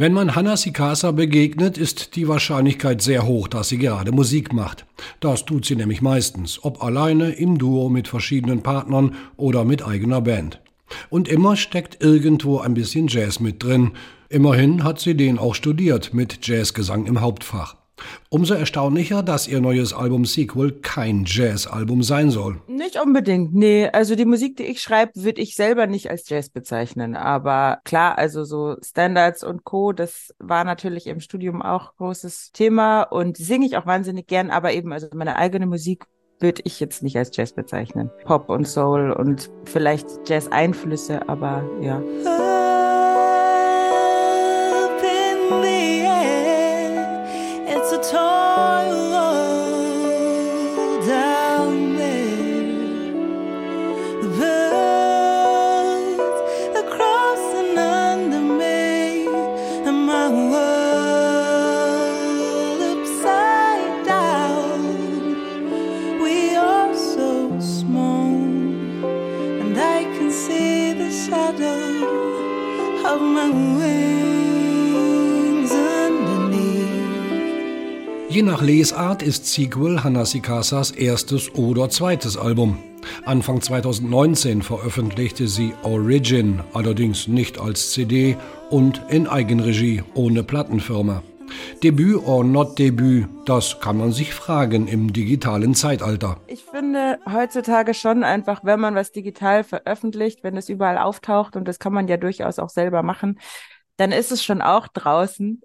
Wenn man Hanna Sikasa begegnet, ist die Wahrscheinlichkeit sehr hoch, dass sie gerade Musik macht. Das tut sie nämlich meistens, ob alleine, im Duo mit verschiedenen Partnern oder mit eigener Band. Und immer steckt irgendwo ein bisschen Jazz mit drin. Immerhin hat sie den auch studiert mit Jazzgesang im Hauptfach. Umso erstaunlicher, dass ihr neues Album Sequel kein Jazz-Album sein soll. Nicht unbedingt, nee. Also die Musik, die ich schreibe, würde ich selber nicht als Jazz bezeichnen. Aber klar, also so Standards und Co., das war natürlich im Studium auch großes Thema und singe ich auch wahnsinnig gern, aber eben, also meine eigene Musik würde ich jetzt nicht als Jazz bezeichnen. Pop und Soul und vielleicht Jazz-Einflüsse, aber ja. toil down there. The birds under me, and my world upside down. We are so small, and I can see the shadow of my wings. Je nach Lesart ist Sequel Hanasikasas erstes oder zweites Album. Anfang 2019 veröffentlichte sie Origin, allerdings nicht als CD und in Eigenregie ohne Plattenfirma. Debüt or not Debüt, das kann man sich fragen im digitalen Zeitalter. Ich finde heutzutage schon einfach, wenn man was digital veröffentlicht, wenn es überall auftaucht und das kann man ja durchaus auch selber machen, dann ist es schon auch draußen.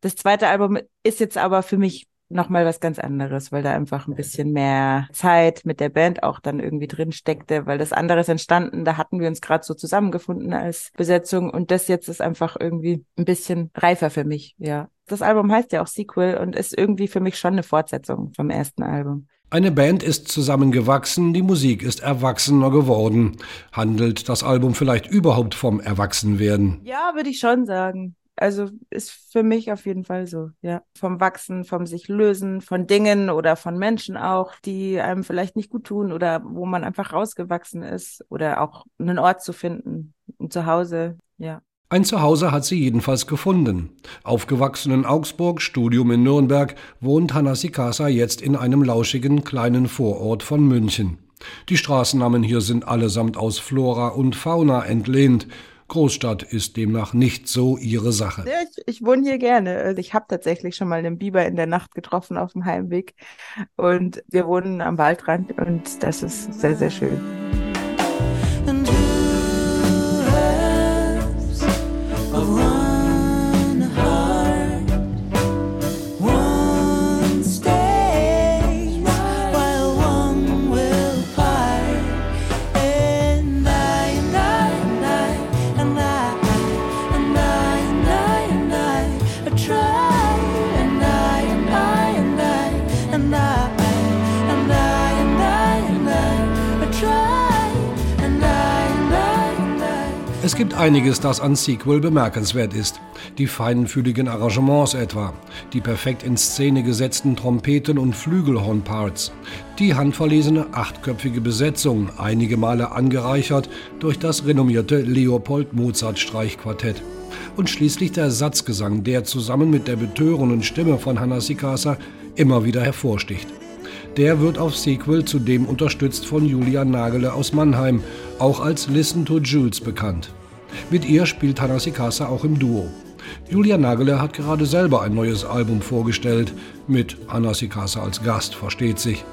Das zweite Album ist jetzt aber für mich nochmal was ganz anderes, weil da einfach ein bisschen mehr Zeit mit der Band auch dann irgendwie drin steckte, weil das andere ist entstanden, da hatten wir uns gerade so zusammengefunden als Besetzung und das jetzt ist einfach irgendwie ein bisschen reifer für mich, ja. Das Album heißt ja auch Sequel und ist irgendwie für mich schon eine Fortsetzung vom ersten Album. Eine Band ist zusammengewachsen, die Musik ist erwachsener geworden. Handelt das Album vielleicht überhaupt vom Erwachsenwerden? Ja, würde ich schon sagen. Also ist für mich auf jeden Fall so, ja. Vom Wachsen, vom sich lösen, von Dingen oder von Menschen auch, die einem vielleicht nicht gut tun oder wo man einfach rausgewachsen ist oder auch einen Ort zu finden, ein Zuhause, ja. Ein Zuhause hat sie jedenfalls gefunden. Aufgewachsen in Augsburg, Studium in Nürnberg, wohnt Hanna Sikasa jetzt in einem lauschigen kleinen Vorort von München. Die Straßennamen hier sind allesamt aus Flora und Fauna entlehnt. Großstadt ist demnach nicht so ihre Sache. Ich, ich wohne hier gerne. Also ich habe tatsächlich schon mal einen Biber in der Nacht getroffen auf dem Heimweg. Und wir wohnen am Waldrand und das ist sehr, sehr schön. Es gibt einiges, das an Sequel bemerkenswert ist. Die feinfühligen Arrangements etwa, die perfekt in Szene gesetzten Trompeten- und Flügelhornparts, die handverlesene achtköpfige Besetzung, einige Male angereichert durch das renommierte Leopold Mozart Streichquartett. Und schließlich der Satzgesang, der zusammen mit der betörenden Stimme von Hanna Sikasa immer wieder hervorsticht. Der wird auf Sequel zudem unterstützt von Julia Nagele aus Mannheim, auch als Listen to Jules bekannt. Mit ihr spielt Hanasikasa auch im Duo. Julia Nagele hat gerade selber ein neues Album vorgestellt, mit Hanasikasa als Gast, versteht sich.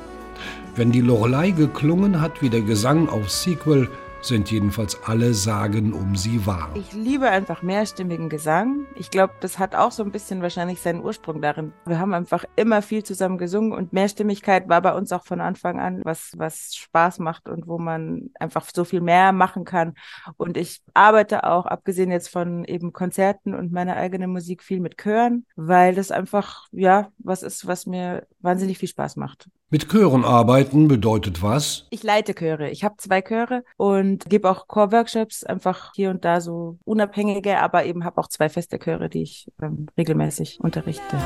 Wenn die Lorelei geklungen hat wie der Gesang auf Sequel, sind jedenfalls alle Sagen um sie wahr. Ich liebe einfach mehrstimmigen Gesang. Ich glaube, das hat auch so ein bisschen wahrscheinlich seinen Ursprung darin. Wir haben einfach immer viel zusammen gesungen und Mehrstimmigkeit war bei uns auch von Anfang an was, was Spaß macht und wo man einfach so viel mehr machen kann. Und ich arbeite auch, abgesehen jetzt von eben Konzerten und meiner eigenen Musik, viel mit Chören, weil das einfach, ja, was ist, was mir wahnsinnig viel Spaß macht. Mit Chören arbeiten bedeutet was? Ich leite Chöre. Ich habe zwei Chöre und gebe auch Chorworkshops, einfach hier und da so unabhängige, aber eben habe auch zwei feste Chöre, die ich ähm, regelmäßig unterrichte.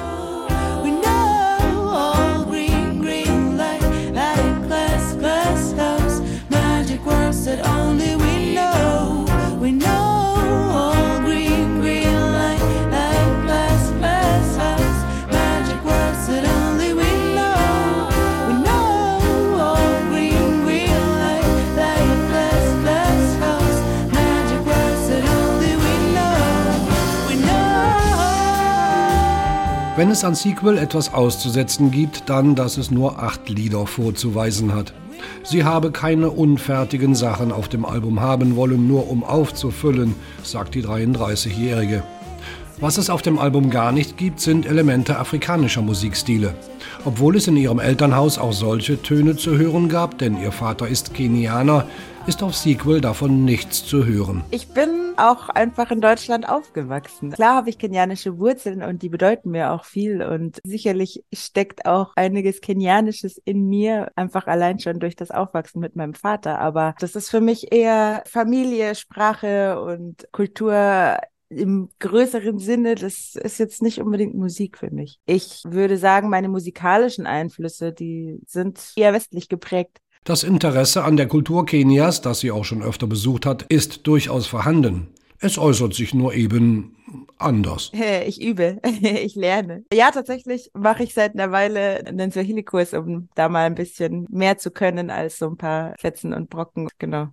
Wenn es an Sequel etwas auszusetzen gibt, dann, dass es nur acht Lieder vorzuweisen hat. Sie habe keine unfertigen Sachen auf dem Album haben wollen, nur um aufzufüllen, sagt die 33-Jährige. Was es auf dem Album gar nicht gibt, sind Elemente afrikanischer Musikstile. Obwohl es in ihrem Elternhaus auch solche Töne zu hören gab, denn ihr Vater ist Kenianer, ist auf Sequel davon nichts zu hören. Ich bin auch einfach in Deutschland aufgewachsen. Klar habe ich kenianische Wurzeln und die bedeuten mir auch viel und sicherlich steckt auch einiges Kenianisches in mir, einfach allein schon durch das Aufwachsen mit meinem Vater. Aber das ist für mich eher Familie, Sprache und Kultur im größeren Sinne, das ist jetzt nicht unbedingt Musik für mich. Ich würde sagen, meine musikalischen Einflüsse, die sind eher westlich geprägt. Das Interesse an der Kultur Kenias, das sie auch schon öfter besucht hat, ist durchaus vorhanden. Es äußert sich nur eben anders. Ich übe, ich lerne. Ja, tatsächlich mache ich seit einer Weile einen Swahili-Kurs, um da mal ein bisschen mehr zu können als so ein paar Fetzen und Brocken. Genau.